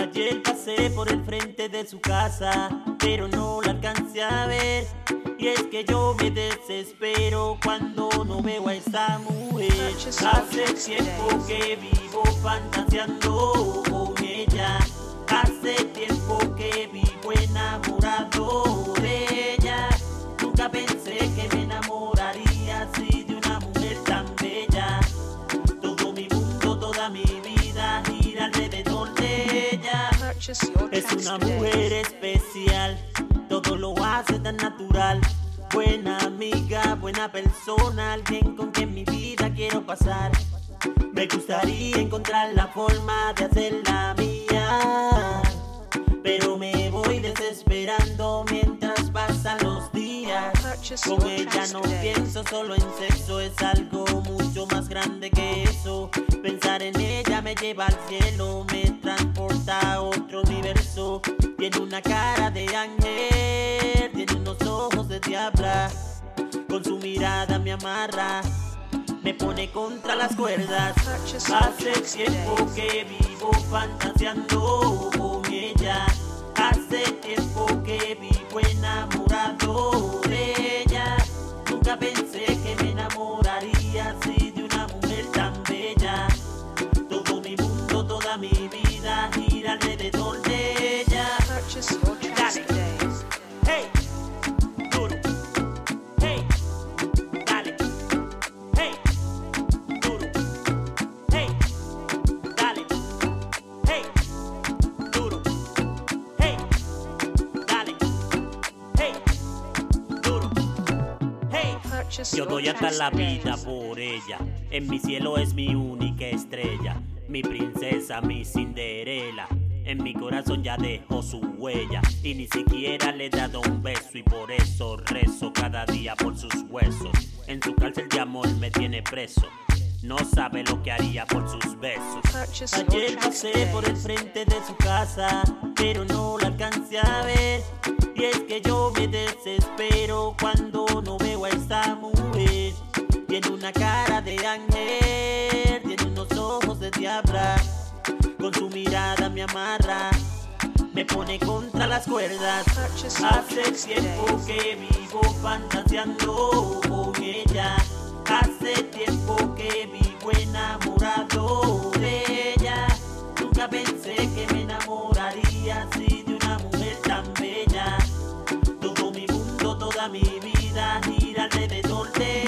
Ayer pasé por el frente de su casa, pero no la alcancé a ver. Y es que yo me desespero cuando no veo a esta mujer. Hace tiempo que vivo fantaseando con ella. Hace tiempo que vivo enamorado de ella. Nunca pensé que me enamoraría así de una mujer tan bella. Todo mi mundo, toda mi vida gira alrededor de ella. Es una mujer especial, todo lo hace tan natural. Buena amiga, buena persona, alguien con quien mi vida quiero pasar. Me gustaría encontrar la forma de hacerla mía, pero me voy desesperando mientras pasan los días. Con ella no pienso solo en sexo, es algo mucho más grande que eso. Pensar en ella me lleva al cielo, me transporta a otro universo. Tiene una cara de ángel, tiene unos ojos de diabla. Con su mirada me amarra, me pone contra las cuerdas. Hace tiempo que vivo fantaseando con ella. Hace tiempo que vivo enamorado de ella. Nunca pensé que me enamoraría así de una mujer tan bella. Todo mi mundo, toda mi vida gira alrededor Yo doy hasta la vida por ella. En mi cielo es mi única estrella. Mi princesa, mi Cinderela. En mi corazón ya dejó su huella. Y ni siquiera le he dado un beso. Y por eso rezo cada día por sus huesos. En su cárcel de amor me tiene preso. No sabe lo que haría por sus besos. Ayer pasé por el frente de su casa, pero no la alcancé a ver. Y es que yo me desespero cuando no veo a esta mujer. Tiene una cara de ángel, tiene unos ojos de diabla. Con su mirada me amarra, me pone contra las cuerdas. Hace tiempo que vivo fantaseando con ella. Hace tiempo que vivo enamorado mi vida gira alrededor de